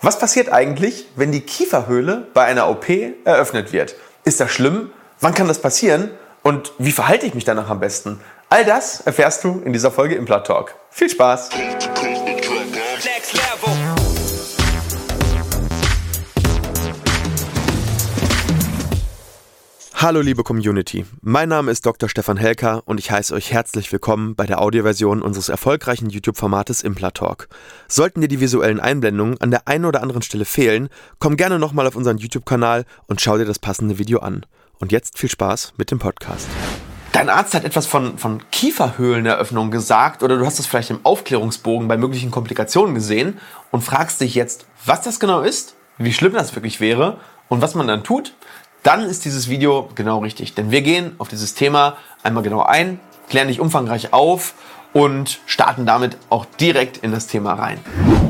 Was passiert eigentlich, wenn die Kieferhöhle bei einer OP eröffnet wird? Ist das schlimm? Wann kann das passieren? Und wie verhalte ich mich danach am besten? All das erfährst du in dieser Folge Implant Talk. Viel Spaß! Hallo liebe Community, mein Name ist Dr. Stefan Helker und ich heiße euch herzlich willkommen bei der Audioversion unseres erfolgreichen YouTube-Formates Implatalk. Sollten dir die visuellen Einblendungen an der einen oder anderen Stelle fehlen, komm gerne nochmal auf unseren YouTube-Kanal und schau dir das passende Video an. Und jetzt viel Spaß mit dem Podcast. Dein Arzt hat etwas von, von Kieferhöhleneröffnung gesagt oder du hast es vielleicht im Aufklärungsbogen bei möglichen Komplikationen gesehen und fragst dich jetzt, was das genau ist, wie schlimm das wirklich wäre und was man dann tut dann ist dieses Video genau richtig. Denn wir gehen auf dieses Thema einmal genau ein, klären dich umfangreich auf und starten damit auch direkt in das Thema rein.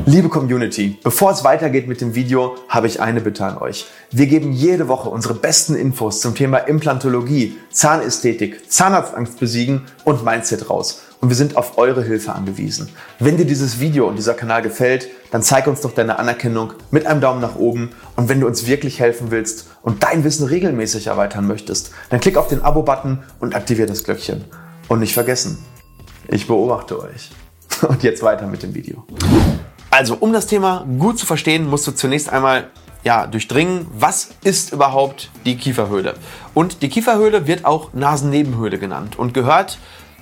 Liebe Community, bevor es weitergeht mit dem Video, habe ich eine Bitte an euch. Wir geben jede Woche unsere besten Infos zum Thema Implantologie, Zahnästhetik, Zahnarztangst besiegen und Mindset raus. Und wir sind auf eure Hilfe angewiesen. Wenn dir dieses Video und dieser Kanal gefällt, dann zeig uns doch deine Anerkennung mit einem Daumen nach oben. Und wenn du uns wirklich helfen willst und dein Wissen regelmäßig erweitern möchtest, dann klick auf den Abo-Button und aktiviere das Glöckchen. Und nicht vergessen, ich beobachte euch. Und jetzt weiter mit dem Video. Also, um das Thema gut zu verstehen, musst du zunächst einmal ja, durchdringen, was ist überhaupt die Kieferhöhle. Und die Kieferhöhle wird auch Nasennebenhöhle genannt und gehört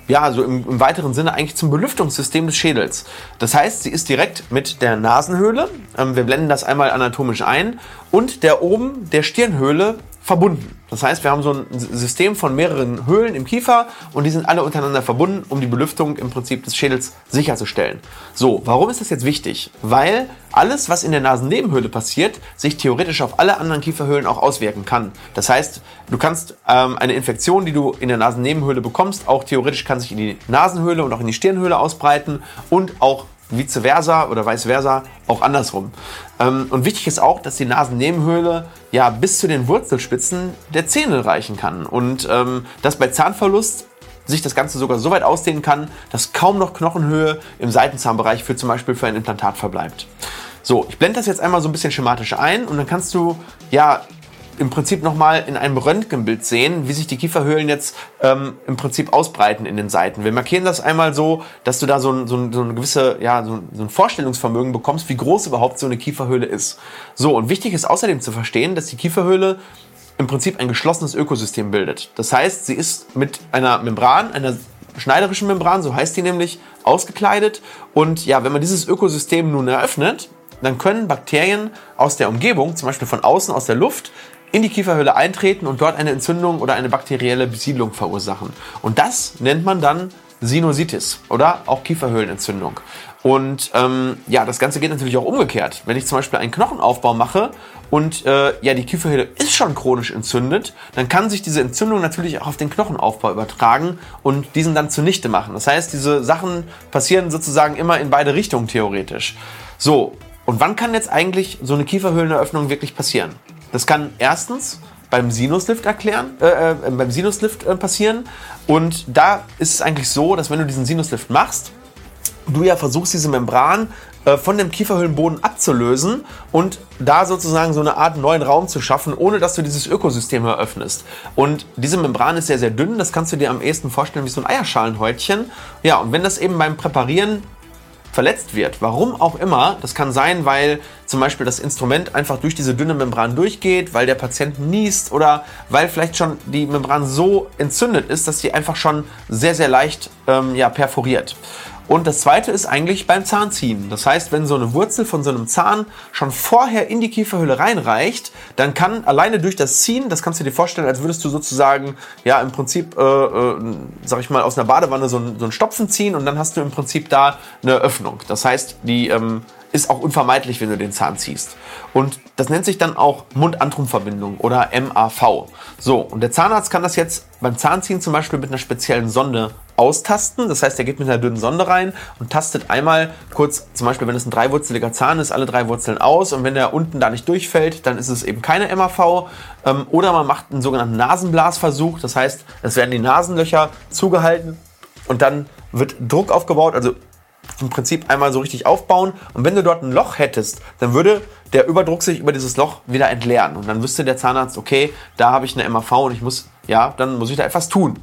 ja, also im, im, weiteren Sinne eigentlich zum Belüftungssystem des Schädels. Das heißt, sie ist direkt mit der Nasenhöhle, ähm, wir blenden das einmal anatomisch ein, und der oben der Stirnhöhle verbunden. Das heißt, wir haben so ein System von mehreren Höhlen im Kiefer und die sind alle untereinander verbunden, um die Belüftung im Prinzip des Schädels sicherzustellen. So, warum ist das jetzt wichtig? Weil alles, was in der Nasennebenhöhle passiert, sich theoretisch auf alle anderen Kieferhöhlen auch auswirken kann. Das heißt, du kannst ähm, eine Infektion, die du in der Nasennebenhöhle bekommst, auch theoretisch kann sich in die Nasenhöhle und auch in die Stirnhöhle ausbreiten und auch vice versa oder vice versa auch andersrum. Ähm, und wichtig ist auch, dass die Nasennebenhöhle ja bis zu den Wurzelspitzen der Zähne reichen kann. Und ähm, dass bei Zahnverlust sich das Ganze sogar so weit ausdehnen kann, dass kaum noch Knochenhöhe im Seitenzahnbereich für zum Beispiel für ein Implantat verbleibt. So, ich blende das jetzt einmal so ein bisschen schematisch ein und dann kannst du ja im Prinzip nochmal in einem Röntgenbild sehen, wie sich die Kieferhöhlen jetzt ähm, im Prinzip ausbreiten in den Seiten. Wir markieren das einmal so, dass du da so ein, so ein, so ein gewisse, ja, so ein, so ein Vorstellungsvermögen bekommst, wie groß überhaupt so eine Kieferhöhle ist. So, und wichtig ist außerdem zu verstehen, dass die Kieferhöhle im Prinzip ein geschlossenes Ökosystem bildet. Das heißt, sie ist mit einer Membran, einer schneiderischen Membran, so heißt die nämlich, ausgekleidet. Und ja, wenn man dieses Ökosystem nun eröffnet, dann können Bakterien aus der Umgebung, zum Beispiel von außen aus der Luft, in die Kieferhöhle eintreten und dort eine Entzündung oder eine bakterielle Besiedlung verursachen. Und das nennt man dann Sinusitis oder auch Kieferhöhlenentzündung. Und ähm, ja, das Ganze geht natürlich auch umgekehrt. Wenn ich zum Beispiel einen Knochenaufbau mache und äh, ja, die Kieferhöhle ist schon chronisch entzündet, dann kann sich diese Entzündung natürlich auch auf den Knochenaufbau übertragen und diesen dann zunichte machen. Das heißt, diese Sachen passieren sozusagen immer in beide Richtungen theoretisch. So, und wann kann jetzt eigentlich so eine Kieferhöhleneröffnung wirklich passieren? Das kann erstens beim Sinuslift erklären, äh, äh, beim Sinuslift äh, passieren. Und da ist es eigentlich so, dass wenn du diesen Sinuslift machst, du ja versuchst, diese Membran äh, von dem Kieferhöhlenboden abzulösen und da sozusagen so eine Art neuen Raum zu schaffen, ohne dass du dieses Ökosystem eröffnest. Und diese Membran ist sehr, sehr dünn. Das kannst du dir am ehesten vorstellen wie so ein Eierschalenhäutchen. Ja, und wenn das eben beim Präparieren verletzt wird, warum auch immer, das kann sein, weil zum Beispiel das Instrument einfach durch diese dünne Membran durchgeht, weil der Patient niest oder weil vielleicht schon die Membran so entzündet ist, dass sie einfach schon sehr, sehr leicht ähm, ja, perforiert. Und das zweite ist eigentlich beim Zahnziehen. Das heißt, wenn so eine Wurzel von so einem Zahn schon vorher in die Kieferhöhle reinreicht, dann kann alleine durch das Ziehen, das kannst du dir vorstellen, als würdest du sozusagen, ja, im Prinzip, äh, äh, sag ich mal, aus einer Badewanne so, ein, so einen Stopfen ziehen und dann hast du im Prinzip da eine Öffnung. Das heißt, die ähm, ist auch unvermeidlich, wenn du den Zahn ziehst. Und das nennt sich dann auch Mund-Antrum-Verbindung oder MAV. So, und der Zahnarzt kann das jetzt beim Zahnziehen zum Beispiel mit einer speziellen Sonde austasten. Das heißt, er geht mit einer dünnen Sonde rein und tastet einmal kurz, zum Beispiel, wenn es ein dreiwurzeliger Zahn ist, alle drei Wurzeln aus. Und wenn der unten da nicht durchfällt, dann ist es eben keine MAV. Ähm, oder man macht einen sogenannten Nasenblasversuch. Das heißt, es werden die Nasenlöcher zugehalten und dann wird Druck aufgebaut, also im Prinzip einmal so richtig aufbauen. Und wenn du dort ein Loch hättest, dann würde der Überdruck sich über dieses Loch wieder entleeren. Und dann wüsste der Zahnarzt, okay, da habe ich eine MAV und ich muss, ja, dann muss ich da etwas tun.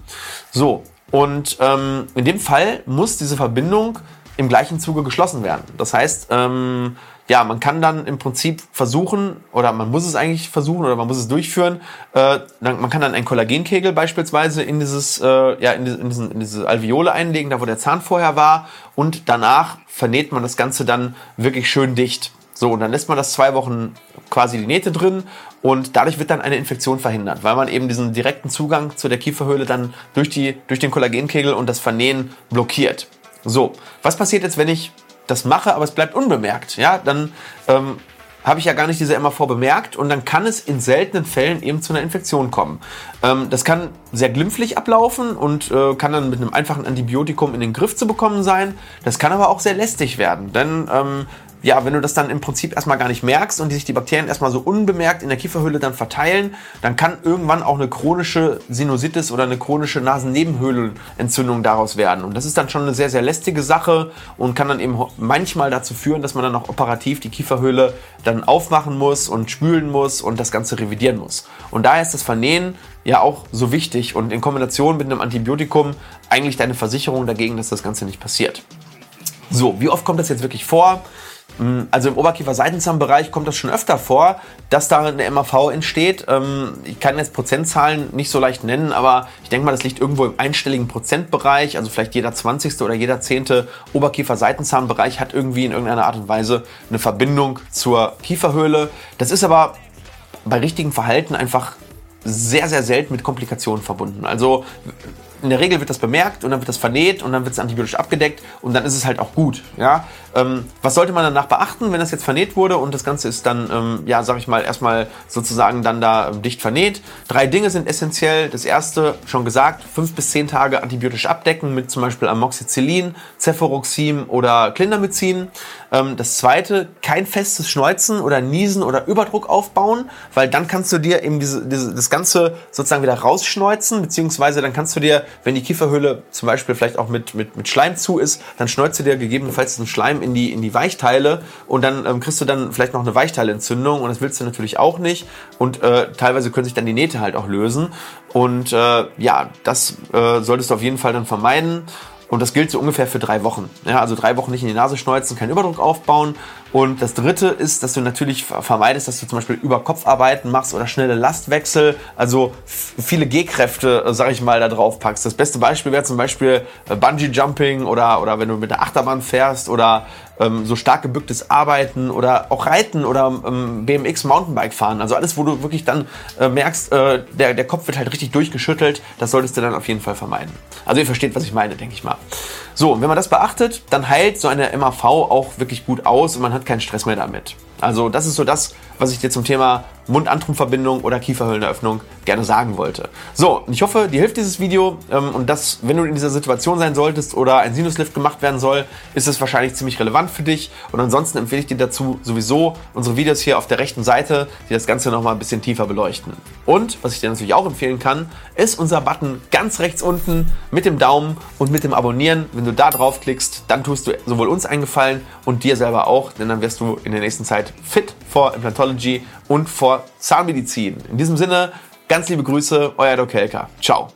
So, und ähm, in dem Fall muss diese Verbindung im gleichen Zuge geschlossen werden. Das heißt, ähm, ja, man kann dann im Prinzip versuchen, oder man muss es eigentlich versuchen, oder man muss es durchführen, äh, man kann dann einen Kollagenkegel beispielsweise in dieses, äh, ja, in, diesen, in diese Alveole einlegen, da wo der Zahn vorher war, und danach vernäht man das Ganze dann wirklich schön dicht. So, und dann lässt man das zwei Wochen quasi die Nähte drin und dadurch wird dann eine Infektion verhindert, weil man eben diesen direkten Zugang zu der Kieferhöhle dann durch, die, durch den Kollagenkegel und das Vernähen blockiert. So, was passiert jetzt, wenn ich das mache, aber es bleibt unbemerkt? Ja, dann ähm, habe ich ja gar nicht diese MAV bemerkt und dann kann es in seltenen Fällen eben zu einer Infektion kommen. Ähm, das kann sehr glimpflich ablaufen und äh, kann dann mit einem einfachen Antibiotikum in den Griff zu bekommen sein. Das kann aber auch sehr lästig werden, denn ähm, ja, wenn du das dann im Prinzip erstmal gar nicht merkst und sich die Bakterien erstmal so unbemerkt in der Kieferhöhle dann verteilen, dann kann irgendwann auch eine chronische Sinusitis oder eine chronische Nasennebenhöhlenentzündung daraus werden. Und das ist dann schon eine sehr, sehr lästige Sache und kann dann eben manchmal dazu führen, dass man dann auch operativ die Kieferhöhle dann aufmachen muss und spülen muss und das Ganze revidieren muss. Und daher ist das Vernähen ja auch so wichtig und in Kombination mit einem Antibiotikum eigentlich deine Versicherung dagegen, dass das Ganze nicht passiert. So, wie oft kommt das jetzt wirklich vor? Hm, also im Oberkiefer-Seitenzahnbereich kommt das schon öfter vor, dass da eine MAV entsteht. Ähm, ich kann jetzt Prozentzahlen nicht so leicht nennen, aber ich denke mal, das liegt irgendwo im einstelligen Prozentbereich. Also vielleicht jeder 20. oder jeder 10. Oberkiefer-Seitenzahnbereich hat irgendwie in irgendeiner Art und Weise eine Verbindung zur Kieferhöhle. Das ist aber bei richtigem Verhalten einfach sehr, sehr selten mit Komplikationen verbunden. Also in der Regel wird das bemerkt und dann wird das vernäht und dann wird es antibiotisch abgedeckt und dann ist es halt auch gut. Ja? Ähm, was sollte man danach beachten, wenn das jetzt vernäht wurde und das Ganze ist dann, ähm, ja, sag ich mal, erstmal sozusagen dann da ähm, dicht vernäht? Drei Dinge sind essentiell. Das erste, schon gesagt, fünf bis zehn Tage antibiotisch abdecken mit zum Beispiel Amoxicillin, Cefuroxim oder Clindamycin. Ähm, das zweite, kein festes Schneuzen oder Niesen oder Überdruck aufbauen, weil dann kannst du dir eben diese, diese, das Ganze sozusagen wieder rausschneuzen, beziehungsweise dann kannst du dir wenn die Kieferhöhle zum Beispiel vielleicht auch mit, mit, mit Schleim zu ist, dann schneuzt du dir gegebenenfalls den Schleim in die, in die Weichteile und dann ähm, kriegst du dann vielleicht noch eine Weichteileentzündung und das willst du natürlich auch nicht. Und äh, teilweise können sich dann die Nähte halt auch lösen. Und äh, ja, das äh, solltest du auf jeden Fall dann vermeiden. Und das gilt so ungefähr für drei Wochen. Ja, also drei Wochen nicht in die Nase schneuzen, keinen Überdruck aufbauen. Und das dritte ist, dass du natürlich vermeidest, dass du zum Beispiel über Kopfarbeiten machst oder schnelle Lastwechsel, also viele G-Kräfte, äh, sag ich mal, da drauf packst. Das beste Beispiel wäre zum Beispiel äh, Bungee Jumping oder, oder wenn du mit der Achterbahn fährst oder ähm, so stark gebücktes Arbeiten oder auch Reiten oder ähm, BMX Mountainbike fahren. Also alles, wo du wirklich dann äh, merkst, äh, der, der Kopf wird halt richtig durchgeschüttelt. Das solltest du dann auf jeden Fall vermeiden. Also ihr versteht, was ich meine, denke ich mal. So, und wenn man das beachtet, dann heilt so eine MAV auch wirklich gut aus und man hat keinen Stress mehr damit. Also das ist so das, was ich dir zum Thema Mund-Antrumverbindung oder Kieferhöhleneröffnung gerne sagen wollte. So, ich hoffe, dir hilft dieses Video ähm, und das, wenn du in dieser Situation sein solltest oder ein Sinuslift gemacht werden soll, ist es wahrscheinlich ziemlich relevant für dich. Und ansonsten empfehle ich dir dazu sowieso unsere Videos hier auf der rechten Seite, die das Ganze nochmal ein bisschen tiefer beleuchten. Und was ich dir natürlich auch empfehlen kann, ist unser Button ganz rechts unten mit dem Daumen und mit dem Abonnieren. Wenn du da draufklickst, dann tust du sowohl uns einen Gefallen und dir selber auch, denn dann wirst du in der nächsten Zeit fit for Implantology und vor Zahnmedizin. In diesem Sinne, ganz liebe Grüße, euer Doc Helker. Ciao.